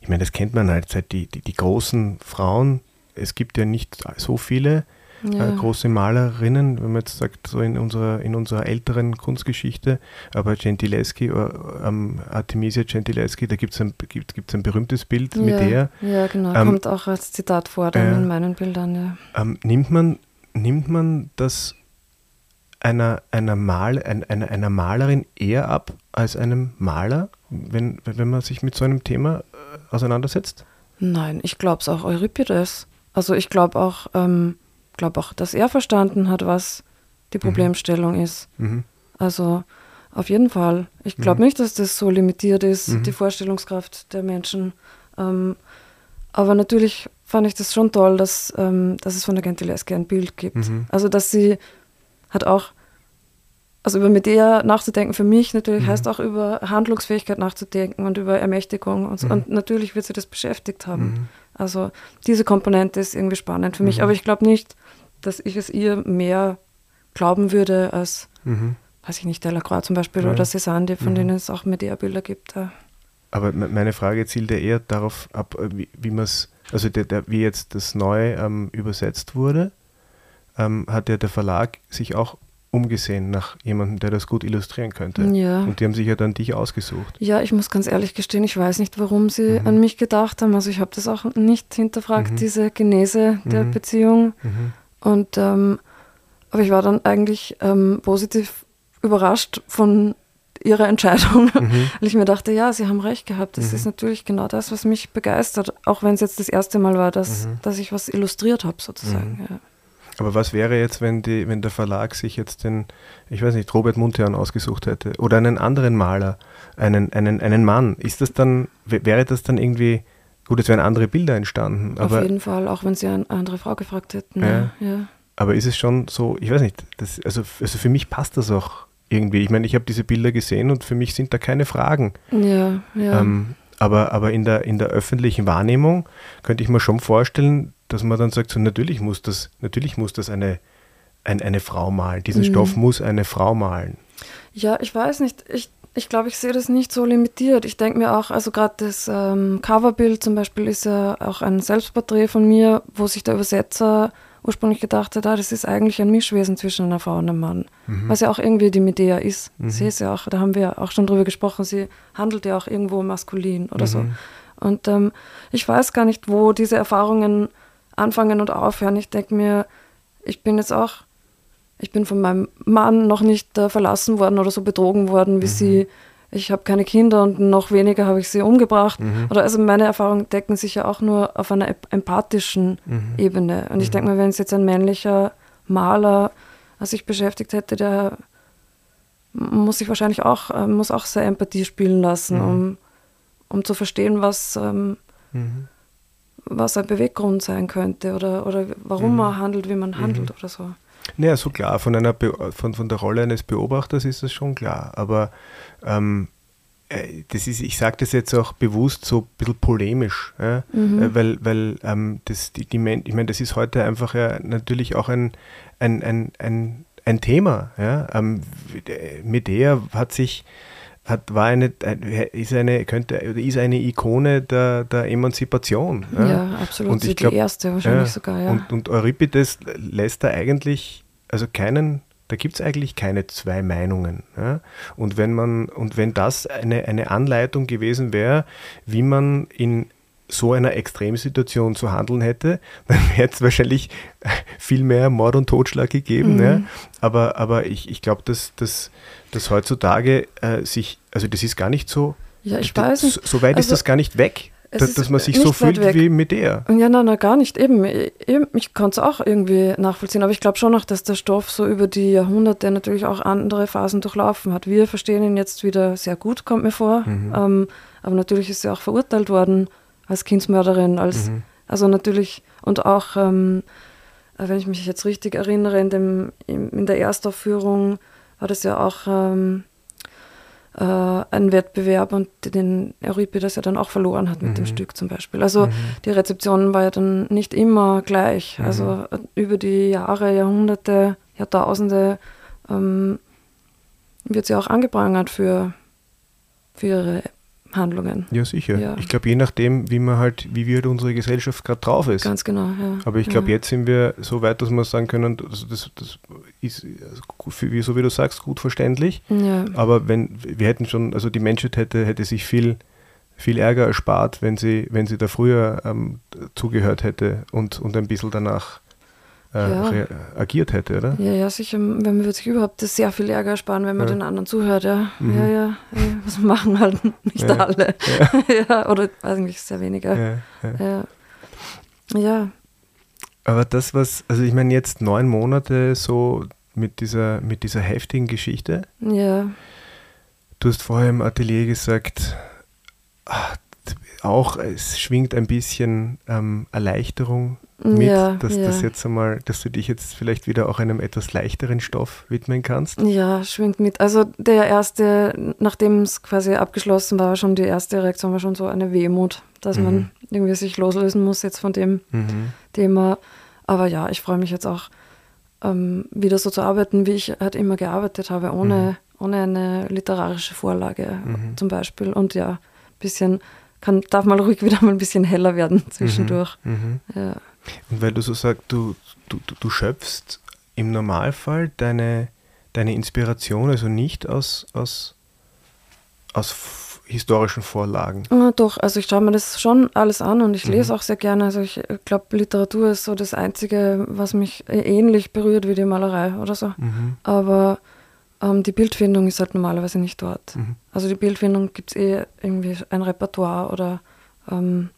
ich meine, das kennt man halt seit die, die, die großen Frauen, es gibt ja nicht so viele Ja. äh, große Malerinnen, wenn man jetzt sagt, so in unserer, in unserer älteren Kunstgeschichte, aber Gentileschi, äh, ähm, Artemisia Gentileschi, da gibt es ein, gibt, gibt's ein berühmtes Bild mit ja, der. Ja, genau. Ähm, Kommt auch als Zitat vor dann äh, in meinen Bildern, ja. Ähm, nimmt, man, nimmt man das einer, einer, Mal, einer, einer Malerin eher ab als einem Maler, wenn, wenn man sich mit so einem Thema äh, auseinandersetzt? Nein, ich glaube es auch Euripides. Also ich glaube auch, ähm, glaube auch, dass er verstanden hat, was die mhm. Problemstellung mhm. ist. Mhm. Also auf jeden Fall. Ich glaube mhm. nicht, dass das so limitiert ist, mhm. die Vorstellungskraft der Menschen. Ähm, aber natürlich fand ich das schon toll, dass, ähm, dass es von der Gentileschi ein Bild gibt. Mhm. Also dass sie hat auch, also über Medea nachzudenken für mich natürlich heißt auch über Handlungsfähigkeit nachzudenken und über Ermächtigung und, so. und natürlich wird sie das beschäftigt haben. Also diese Komponente ist irgendwie spannend für mich, aber ich glaube nicht, dass ich es ihr mehr glauben würde als, mhm. weiß ich nicht, Delacroix zum Beispiel ja. oder Cézanne, von mhm. denen es auch Medea-Bilder gibt. Aber meine Frage zielt ja eher darauf ab, äh, wie, wie man es, also der, der, wie jetzt das neu ähm, übersetzt wurde, ähm, hat ja der Verlag sich auch umgesehen nach jemandem, der das gut illustrieren könnte. Ja. Und die haben sich ja dann dich ausgesucht. Ja, ich muss ganz ehrlich gestehen, ich weiß nicht, warum sie mhm. an mich gedacht haben. Also ich habe das auch nicht hinterfragt, mhm. diese Genese der mhm. Beziehung. Und ähm, aber ich war dann eigentlich ähm, positiv überrascht von ihrer Entscheidung, mhm. <laughs> weil ich mir dachte, ja, sie haben recht gehabt. Das mhm. ist natürlich genau das, was mich begeistert, auch wenn es jetzt das erste Mal war, dass, mhm. dass ich was illustriert habe, sozusagen. Mhm. Ja. Aber was wäre jetzt, wenn, die, wenn der Verlag sich jetzt den, ich weiß nicht, Robert Muntean ausgesucht hätte oder einen anderen Maler, einen, einen, einen Mann? Ist das dann, wäre das dann irgendwie, gut, es wären andere Bilder entstanden. Auf jeden Fall, auch wenn sie eine andere Frau gefragt hätten. Ja. ja. Aber ist es schon so, ich weiß nicht, das, also, also für mich passt das auch irgendwie. Ich meine, ich habe diese Bilder gesehen und für mich sind da keine Fragen. Ja, ja. Ähm, aber aber in, der, in der öffentlichen Wahrnehmung könnte ich mir schon vorstellen, dass man dann sagt, so natürlich muss das, natürlich muss das eine, ein, eine Frau malen. Diesen mhm. Stoff muss eine Frau malen. Ja, ich weiß nicht. Ich, ich glaube, ich sehe das nicht so limitiert. Ich denke mir auch, also gerade das ähm, Coverbild zum Beispiel ist ja auch ein Selbstporträt von mir, wo sich der Übersetzer ursprünglich gedacht hat, ah, das ist eigentlich ein Mischwesen zwischen einer Frau und einem Mann. Mhm. Was ja auch irgendwie die Medea ist. Mhm. Sie ist ja auch, da haben wir auch schon drüber gesprochen, sie handelt ja auch irgendwo maskulin oder mhm. so. Und ähm, ich weiß gar nicht, wo diese Erfahrungen anfangen und aufhören. Ich denke mir, ich bin jetzt auch, ich bin von meinem Mann noch nicht äh, verlassen worden oder so betrogen worden, wie mhm. sie ich habe keine Kinder und noch weniger habe ich sie umgebracht. Mhm. Oder also meine Erfahrungen decken sich ja auch nur auf einer empathischen mhm. Ebene. Und ich mhm. denke mir, wenn es jetzt ein männlicher Maler sich beschäftigt hätte, der muss sich wahrscheinlich auch, äh, muss auch sehr Empathie spielen lassen, mhm. um, um zu verstehen, was, ähm, mhm. was ein Beweggrund sein könnte oder, oder warum mhm. man handelt, wie man handelt oder so. Naja, so klar, von, einer von, von der Rolle eines Beobachters ist das schon klar. Aber ähm, äh, das ist, ich sage das jetzt auch bewusst so ein bisschen polemisch, ja? mhm. Äh, weil, weil ähm, das, die, die, ich meine, das ist heute einfach ja natürlich auch ein, ein, ein, ein, ein Thema. Ja? Ähm, Medea hat sich hat, war eine, ist eine, könnte, ist eine Ikone der, der Emanzipation. Ja, ja absolut. Und ich glaub, die erste wahrscheinlich ja, sogar, ja. Und, und Euripides lässt da eigentlich, also keinen da gibt es eigentlich keine zwei Meinungen. Ja? Und wenn man, und wenn das eine, eine Anleitung gewesen wäre, wie man in so einer Extremsituation zu handeln hätte, <laughs> dann hätte es wahrscheinlich viel mehr Mord und Totschlag gegeben. Mhm. Ja? Aber, aber ich, ich glaube, dass, dass, dass heutzutage äh, sich, also das ist gar nicht so, ja, ich weiß nicht. so weit also, ist das gar nicht weg dass, dass man sich so fühlt weg. wie mit der. Ja, nein, nein, gar nicht. Eben, eben ich kann es auch irgendwie nachvollziehen, aber ich glaube schon noch, dass der Stoff so über die Jahrhunderte natürlich auch andere Phasen durchlaufen hat. Wir verstehen ihn jetzt wieder sehr gut, kommt mir vor. Mhm. Ähm, aber natürlich ist sie auch verurteilt worden als Kindsmörderin, als, mhm. also natürlich, und auch, ähm, wenn ich mich jetzt richtig erinnere, in, dem, in der Erstaufführung war das ja auch. Ähm, äh, einen Wettbewerb und den Euripides ja dann auch verloren hat mit mhm. dem Stück zum Beispiel. Also mhm. die Rezeption war ja dann nicht immer gleich. Mhm. Also äh, über die Jahre, Jahrhunderte, Jahrtausende ähm, wird sie auch angeprangert für, für ihre Handlungen. Ja, sicher. Ja. Ich glaube, je nachdem, wie man halt, wie wir halt unsere Gesellschaft gerade drauf ist. Ganz genau, ja. Aber ich glaube, ja. jetzt sind wir so weit, dass wir sagen können, das, das, das ist, wie, so wie du sagst, gut verständlich. Ja. Aber wenn, wir hätten schon, also die Menschheit hätte, hätte sich viel, viel Ärger erspart, wenn sie, wenn sie da früher ähm, zugehört hätte und, und ein bisschen danach äh, agiert hätte, oder? Ja, ja, sicher. Man würde sich überhaupt sehr viel Ärger ersparen, wenn man ja. den anderen zuhört, ja. Mhm. Ja, ja, ja. Was machen halt nicht ja. alle. Ja. <laughs> oder eigentlich sehr weniger. Ja. ja. Aber das, was, also ich meine, jetzt neun Monate so mit dieser, mit dieser heftigen Geschichte. Ja. Du hast vorher im Atelier gesagt, ach, auch es schwingt ein bisschen ähm, Erleichterung mit, ja, dass ja. das jetzt einmal, dass du dich jetzt vielleicht wieder auch einem etwas leichteren Stoff widmen kannst? Ja, schwingt mit. Also der erste, nachdem es quasi abgeschlossen war, schon die erste Reaktion war schon so eine Wehmut, dass mhm. man irgendwie sich loslösen muss jetzt von dem mhm. Thema. Aber ja, ich freue mich jetzt auch ähm, wieder so zu arbeiten, wie ich halt immer gearbeitet habe, ohne, mhm. ohne eine literarische Vorlage mhm. zum Beispiel. Und ja, ein bisschen kann, darf mal ruhig <laughs> wieder mal ein bisschen heller werden zwischendurch. Mhm. mhm. Ja. Und weil du so sagst, du, du, du schöpfst im Normalfall deine, deine Inspiration also nicht aus, aus, aus historischen Vorlagen. Ja, doch, also ich schaue mir das schon alles an und ich mhm. lese auch sehr gerne. Also ich glaube, Literatur ist so das Einzige, was mich ähnlich berührt wie die Malerei oder so. Mhm. Aber ähm, die Bildfindung ist halt normalerweise nicht dort. Mhm. Also die Bildfindung gibt es eh irgendwie ein Repertoire oder ähm,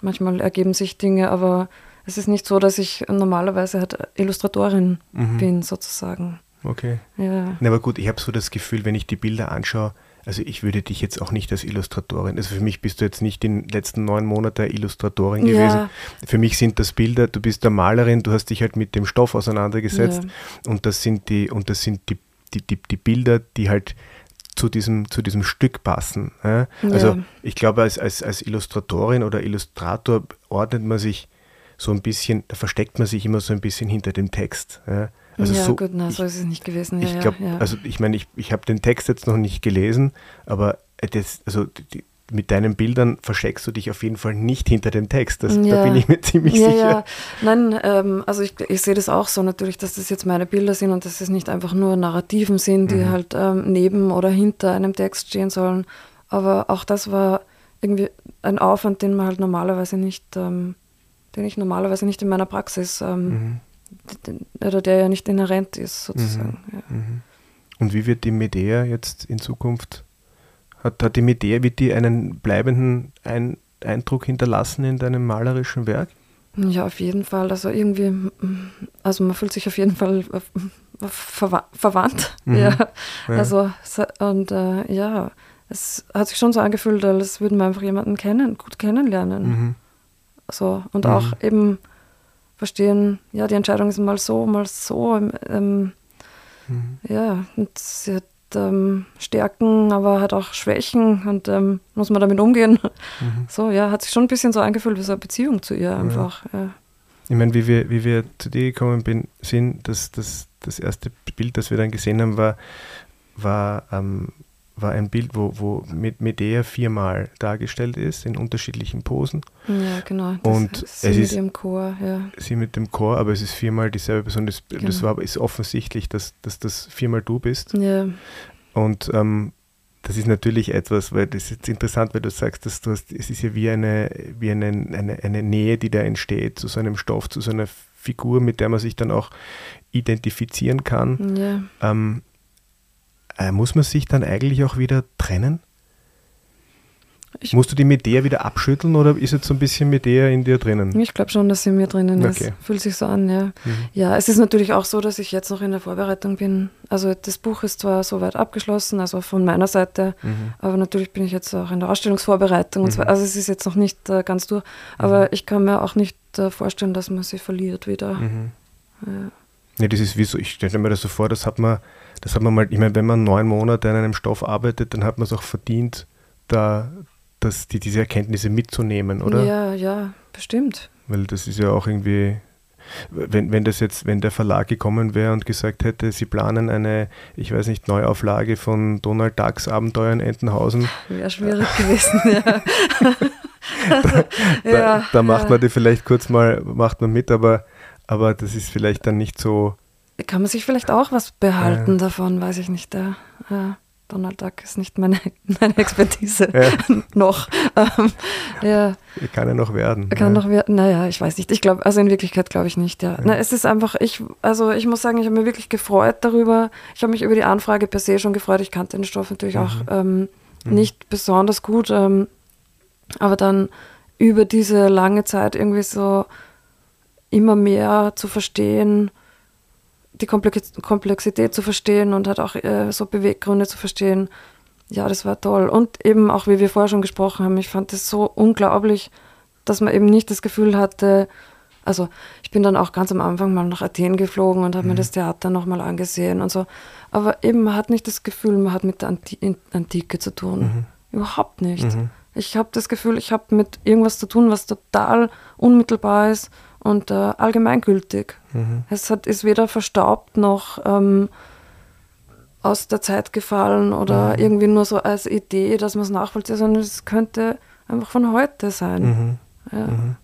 manchmal ergeben sich Dinge, aber es ist nicht so, dass ich normalerweise halt Illustratorin mhm. bin, sozusagen. Okay. Ja. Na, aber gut, ich habe so das Gefühl, wenn ich die Bilder anschaue, also ich würde dich jetzt auch nicht als Illustratorin, also für mich bist du jetzt nicht in den letzten neun Monaten Illustratorin gewesen. Ja. Für mich sind das Bilder, du bist der Malerin, du hast dich halt mit dem Stoff auseinandergesetzt ja. und das sind die, und das sind die, die, die, die Bilder, die halt zu diesem, zu diesem Stück passen. Also ich glaube, als, als, als Illustratorin oder Illustrator ordnet man sich so ein bisschen, da versteckt man sich immer so ein bisschen hinter dem Text. Ja, also ja so, gut, na, so ist es nicht gewesen. Ja, ich glaube, ja, also ich meine, ich, ich habe den Text jetzt noch nicht gelesen, aber das, also die, mit deinen Bildern versteckst du dich auf jeden Fall nicht hinter dem Text. Das, ja. Da bin ich mir <laughs> ziemlich ja, sicher. Ja. Nein, ähm, also ich, ich sehe das auch so natürlich, dass das jetzt meine Bilder sind und dass es nicht einfach nur Narrativen sind, die mhm. halt ähm, neben oder hinter einem Text stehen sollen. Aber auch das war irgendwie ein Aufwand, den man halt normalerweise nicht ähm, den ich normalerweise nicht in meiner Praxis, ähm, mhm. oder der ja nicht inhärent ist, sozusagen. Mhm. Ja. Mhm. Und wie wird die Medea jetzt in Zukunft, hat, hat die Medea, wird die einen bleibenden Ein Eindruck hinterlassen in deinem malerischen Werk? Ja, auf jeden Fall. Also irgendwie, also man fühlt sich auf jeden Fall verwa verwandt. Mhm. Ja. ja. Also, und äh, ja, es hat sich schon so angefühlt, als würden wir einfach jemanden kennen, gut kennenlernen. Mhm. So, und mhm. auch eben verstehen, ja, die Entscheidung ist mal so, mal so. Ähm, ähm, mhm. Ja, und sie hat ähm, Stärken, aber hat auch Schwächen und ähm, muss man damit umgehen. Mhm. So, ja, hat sich schon ein bisschen so angefühlt wie so eine Beziehung zu ihr einfach. Ja. Ja. Ich meine, wie wir, wie wir zu dir gekommen bin, sind, dass das, das erste Bild, das wir dann gesehen haben, war, war ähm, war ein Bild, wo, wo Medea viermal dargestellt ist in unterschiedlichen Posen. Ja, genau. Und sie es mit ist ihrem Chor, ja. Sie mit dem Chor, aber es ist viermal dieselbe Person. Das, genau. das war, ist offensichtlich, dass, dass das viermal du bist. Ja. Und ähm, das ist natürlich etwas, weil das ist jetzt interessant, weil du sagst, dass du hast, es ist ja wie eine, wie eine, eine, eine Nähe, die da entsteht zu so einem Stoff, zu so einer Figur, mit der man sich dann auch identifizieren kann. Ja. Ähm, äh, muss man sich dann eigentlich auch wieder trennen? Ich Musst du die Medea wieder abschütteln oder ist jetzt so ein bisschen Medea in dir drinnen? Ich glaube schon, dass sie in mir drinnen okay. ist. Fühlt sich so an, ja. Mhm. Ja, es ist natürlich auch so, dass ich jetzt noch in der Vorbereitung bin. Also das Buch ist zwar soweit abgeschlossen, also von meiner Seite, mhm. aber natürlich bin ich jetzt auch in der Ausstellungsvorbereitung. Mhm. Zwar, also es ist jetzt noch nicht äh, ganz durch, aber mhm. ich kann mir auch nicht äh, vorstellen, dass man sie verliert wieder. Mhm. Ja. Nee, das ist wie so, ich stelle mir das so vor, das hat man das hat man mal, ich meine, wenn man neun Monate an einem Stoff arbeitet, dann hat man es auch verdient, da das, die, diese Erkenntnisse mitzunehmen, oder? Ja, ja, bestimmt. Weil das ist ja auch irgendwie, wenn, wenn das jetzt, wenn der Verlag gekommen wäre und gesagt hätte, sie planen eine, ich weiß nicht, Neuauflage von Donald Ducks Abenteuer in Entenhausen. Wäre schwierig gewesen, <laughs> ja. <laughs> also, da, ja, da, macht ja. man die vielleicht kurz mal, macht man mit, aber, aber das ist vielleicht dann nicht so kann man sich vielleicht auch was behalten ja. davon, weiß ich nicht. Ja. ja. Donald Duck ist nicht meine, <laughs> meine Expertise ja. <laughs> noch. Ähm, ja. Kann er noch werden. Kann ja. noch werden. Naja, ich weiß nicht. Ich glaube, also in Wirklichkeit glaube ich nicht, ja. ja. Na, es ist einfach, ich, also ich muss sagen, ich habe mich wirklich gefreut darüber. Ich habe mich über die Anfrage per se schon gefreut. Ich kannte den Stoff natürlich mhm. auch ähm, mhm. nicht besonders gut. Ähm, aber dann über diese lange Zeit irgendwie so immer mehr zu verstehen, die Komplexität zu verstehen und halt auch äh, so Beweggründe zu verstehen. Ja, das war toll. Und eben auch, wie wir vorher schon gesprochen haben, ich fand es so unglaublich, dass man eben nicht das Gefühl hatte, also ich bin dann auch ganz am Anfang mal nach Athen geflogen und habe mhm. mir das Theater nochmal angesehen und so. Aber eben, man hat nicht das Gefühl, man hat mit der Anti Antike zu tun. Mhm. Überhaupt nicht. Mhm. Ich habe das Gefühl, ich habe mit irgendwas zu tun, was total unmittelbar ist und äh, allgemeingültig. Mhm. Es hat, ist weder verstaubt noch ähm, aus der Zeit gefallen oder mhm. irgendwie nur so als Idee, dass man es nachvollzieht, sondern es könnte einfach von heute sein. Mhm. Ja. Mhm.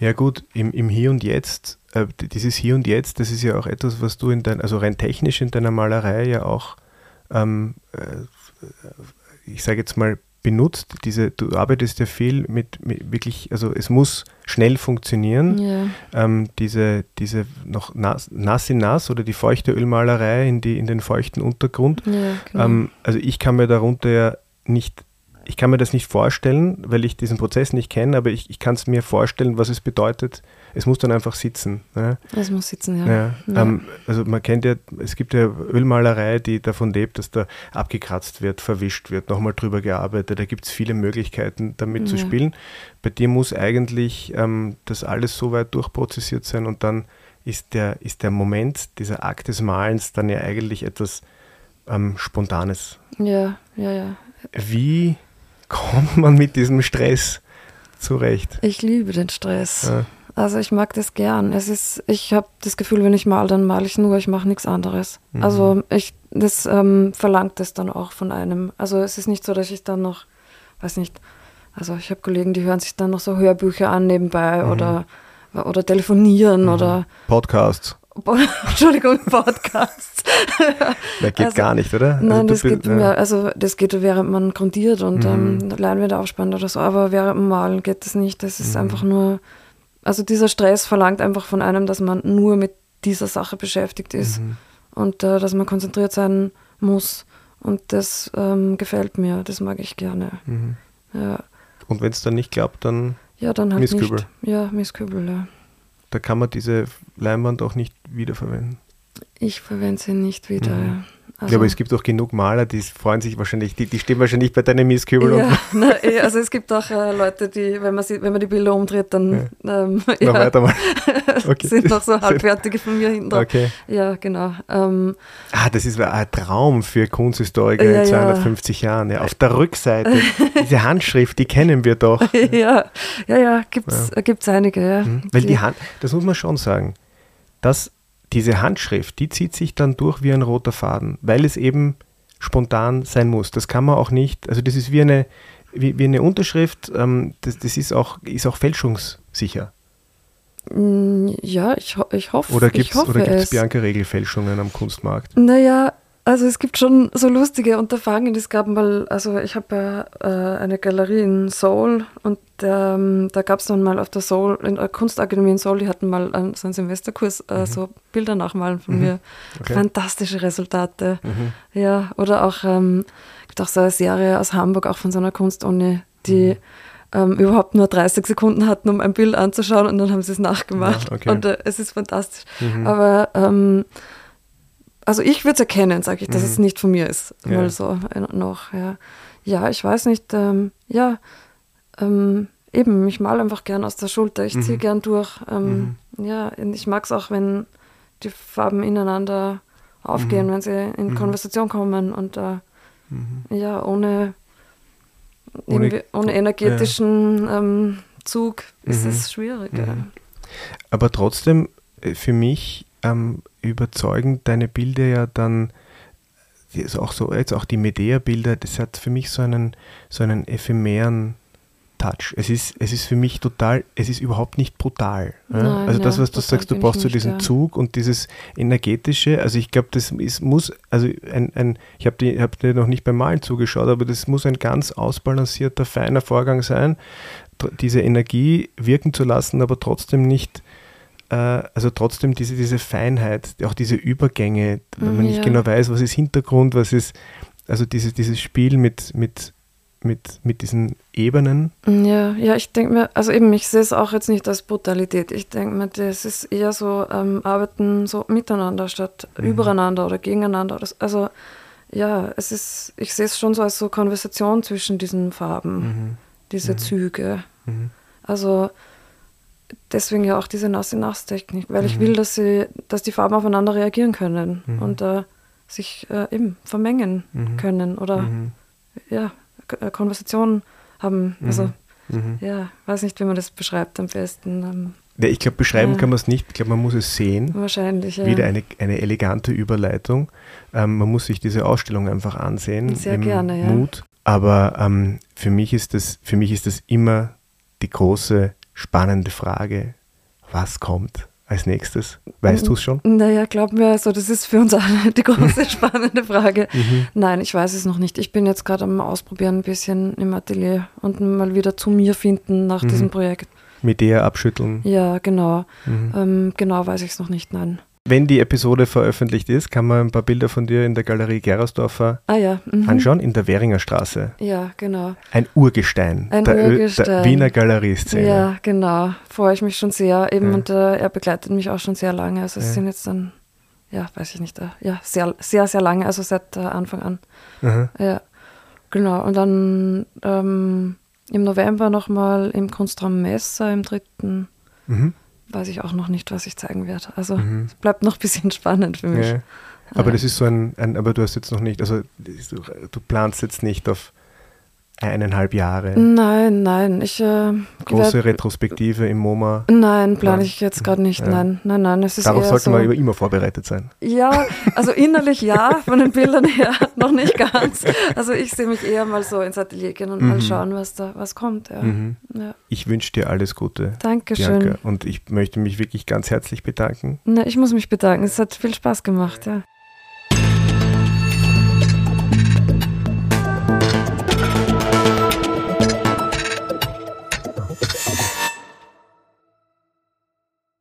ja. gut, im, im Hier und Jetzt, äh, dieses Hier und Jetzt, das ist ja auch etwas, was du in dein, also rein technisch in deiner Malerei ja auch, ähm, äh, ich sage jetzt mal, benutzt. Diese, du arbeitest ja viel mit, mit wirklich, also es muss schnell funktionieren. Ja. Ähm, diese, diese noch nass, nass in nass oder die feuchte Ölmalerei in, die, in den feuchten Untergrund. Ja, genau. ähm, also ich kann mir darunter ja nicht ich kann mir das nicht vorstellen, weil ich diesen Prozess nicht kenne, aber ich, ich kann es mir vorstellen, was es bedeutet. Es muss dann einfach sitzen. Ne? Es muss sitzen, ja. ja, ja. Ähm, also man kennt ja, es gibt ja Ölmalerei, die davon lebt, dass da abgekratzt wird, verwischt wird, nochmal drüber gearbeitet. Da gibt es viele Möglichkeiten, damit ja. zu spielen. Bei dir muss eigentlich ähm, das alles so weit durchprozessiert sein und dann ist der, ist der Moment, dieser Akt des Malens dann ja eigentlich etwas ähm, Spontanes. Ja, ja, ja. Wie kommt man mit diesem Stress zurecht? Ich liebe den Stress. Ja. Also ich mag das gern. Es ist, ich habe das Gefühl, wenn ich mal, dann male ich nur, ich mache nichts anderes. Mhm. Also ich, das ähm, verlangt es dann auch von einem. Also es ist nicht so, dass ich dann noch, weiß nicht, also ich habe Kollegen, die hören sich dann noch so Hörbücher an nebenbei mhm. oder, oder telefonieren mhm. oder Podcasts. <laughs> Entschuldigung, Podcasts. Das geht also, gar nicht, oder? Also nein, das geht, ja. also das geht, während man grundiert und mhm. ähm, Leinwände aufspannt oder so, aber während dem Malen geht das nicht. Das ist mhm. einfach nur, also dieser Stress verlangt einfach von einem, dass man nur mit dieser Sache beschäftigt ist mhm. und äh, dass man konzentriert sein muss. Und das ähm, gefällt mir, das mag ich gerne. Mhm. Ja. Und wenn es dann nicht klappt, dann ja, dann halt Misskübel. Nicht. Ja, Misskübel, ja da kann man diese Leinwand auch nicht wiederverwenden. Ich verwende sie nicht wieder. Mhm. Also, ja, aber es gibt auch genug Maler, die freuen sich wahrscheinlich, die, die stehen wahrscheinlich bei deinem Mistkübel. Ja, <laughs> na, eh, also es gibt auch äh, Leute, die, wenn man, sie, wenn man die Bilder umdreht, dann ja. ähm, noch ja, weiter mal. <laughs> Okay. sind noch so <laughs> halbfertige von mir hinten drauf. Okay. Ja, genau. Ähm, ah, das ist ein Traum für Kunsthistoriker ja, in 250 Jahren. Ja. Auf der Rückseite, diese Handschrift, die kennen wir doch. ja, ja, ja, gibt es einige. Ja. Mhm. Weil die Hand, das muss man schon sagen, das diese Handschrift, die zieht sich dann durch wie ein roter Faden, weil es eben spontan sein muss. Das kann man auch nicht, also das ist wie eine, wie, wie eine Unterschrift, ähm, das, das ist, auch, ist auch fälschungssicher. Mm, ja, ich, ich hoffe Oder gibt es Bianca Regelfälschungen am Kunstmarkt? Naja, also es gibt schon so lustige Unterfangen. Es gab mal, also ich habe ja äh, eine Galerie in Seoul und ähm, da gab es dann mal auf der Soul, in der Kunstakademie in Seoul, die hatten mal einen, so einen Semesterkurs, äh, mhm. so Bilder nachmalen von mhm. mir. Okay. Fantastische Resultate. Mhm. Ja, oder auch, ähm, gibt auch so eine Serie aus Hamburg, auch von so einer Kunstuni, die mhm. ähm, überhaupt nur 30 Sekunden hatten, um ein Bild anzuschauen und dann haben sie es nachgemacht. Ja, okay. Und äh, es ist fantastisch. Mhm. Aber ähm, also ich würde es erkennen, sage ich, dass mhm. es nicht von mir ist. Ja. Mal so noch, ja. Ja, ich weiß nicht, ähm, ja, ähm, eben, ich male einfach gern aus der Schulter, ich mhm. ziehe gern durch. Ähm, mhm. Ja, ich mag es auch, wenn die Farben ineinander aufgehen, mhm. wenn sie in mhm. Konversation kommen und äh, mhm. ja, ohne, ohne, ohne energetischen ja. ähm, Zug ist es schwierig. Ja. Aber trotzdem, äh, für mich ähm, überzeugend deine Bilder ja dann, also auch so, jetzt auch die Medea-Bilder, das hat für mich so einen, so einen ephemeren Touch. Es ist, es ist für mich total, es ist überhaupt nicht brutal. Nein, also das, was du sagst, du brauchst so diesen nicht, Zug und dieses energetische. Also ich glaube, das ist, muss, also ein, ein ich habe hab dir noch nicht beim Malen zugeschaut, aber das muss ein ganz ausbalancierter, feiner Vorgang sein, diese Energie wirken zu lassen, aber trotzdem nicht also trotzdem diese, diese Feinheit, auch diese Übergänge, wenn man ja. nicht genau weiß, was ist Hintergrund, was ist, also diese, dieses Spiel mit, mit mit, mit diesen Ebenen? Ja, ja, ich denke mir, also eben, ich sehe es auch jetzt nicht als Brutalität. Ich denke mir, das ist eher so ähm, Arbeiten so miteinander statt mhm. übereinander oder gegeneinander. Also ja, es ist, ich sehe es schon so als so Konversation zwischen diesen Farben, mhm. diese mhm. Züge. Mhm. Also deswegen ja auch diese Nass-in-Nass-Technik, weil ich mhm. will, dass sie, dass die Farben aufeinander reagieren können mhm. und äh, sich äh, eben vermengen können oder ja, äh, Konversationen haben. Mhm. Also, mhm. ja, weiß nicht, wie man das beschreibt am besten. Ähm, ja, ich glaube, beschreiben ja. kann man es nicht. Ich glaube, man muss es sehen. Wahrscheinlich, ja. Wieder eine, eine elegante Überleitung. Ähm, man muss sich diese Ausstellung einfach ansehen. Sehr gerne, ja. Mut. Aber ähm, für, mich ist das, für mich ist das immer die große, spannende Frage, was kommt? als nächstes? Weißt du es schon? Naja, glaub mir, also das ist für uns alle die große <laughs> spannende Frage. Mhm. Nein, ich weiß es noch nicht. Ich bin jetzt gerade am Ausprobieren ein bisschen im Atelier und mal wieder zu mir finden nach mhm. diesem Projekt. Mit der abschütteln? Ja, genau. Mhm. Ähm, genau weiß ich es noch nicht, nein. Wenn die Episode veröffentlicht ist, kann man ein paar Bilder von dir in der Galerie Gerersdorfer ah, ja. mhm. anschauen, in der Währinger Straße. Ja, genau. Ein Urgestein, ein der, Urgestein. der Wiener Galerieszene. Ja, genau. Freue ich mich schon sehr. Eben, ja. und äh, er begleitet mich auch schon sehr lange. Also es ja. sind jetzt dann, ja, weiß ich nicht, äh, ja, sehr, sehr, sehr lange, also seit äh, Anfang an. Aha. Ja, genau. Und dann ähm, im November nochmal im Kunstraum Messer im dritten. Mhm weiß ich auch noch nicht, was ich zeigen werde. Also mhm. es bleibt noch ein bisschen <laughs> spannend für mich. Ja. Aber ja. das ist so ein, ein, aber du hast jetzt noch nicht, also du, du planst jetzt nicht auf eineinhalb Jahre. Nein, nein. Ich, äh, Große werd, Retrospektive im MoMA. Nein, plane ich jetzt gerade nicht. Ja. Nein, nein, nein. Es ist Darauf sollte so, man immer vorbereitet sein. Ja, also innerlich ja, <laughs> von den Bildern her noch nicht ganz. Also ich sehe mich eher mal so ins Atelier gehen und mhm. mal schauen, was da was kommt. Ja. Mhm. Ja. Ich wünsche dir alles Gute. Dankeschön. Bianca. Und ich möchte mich wirklich ganz herzlich bedanken. Na, ich muss mich bedanken. Es hat viel Spaß gemacht, ja.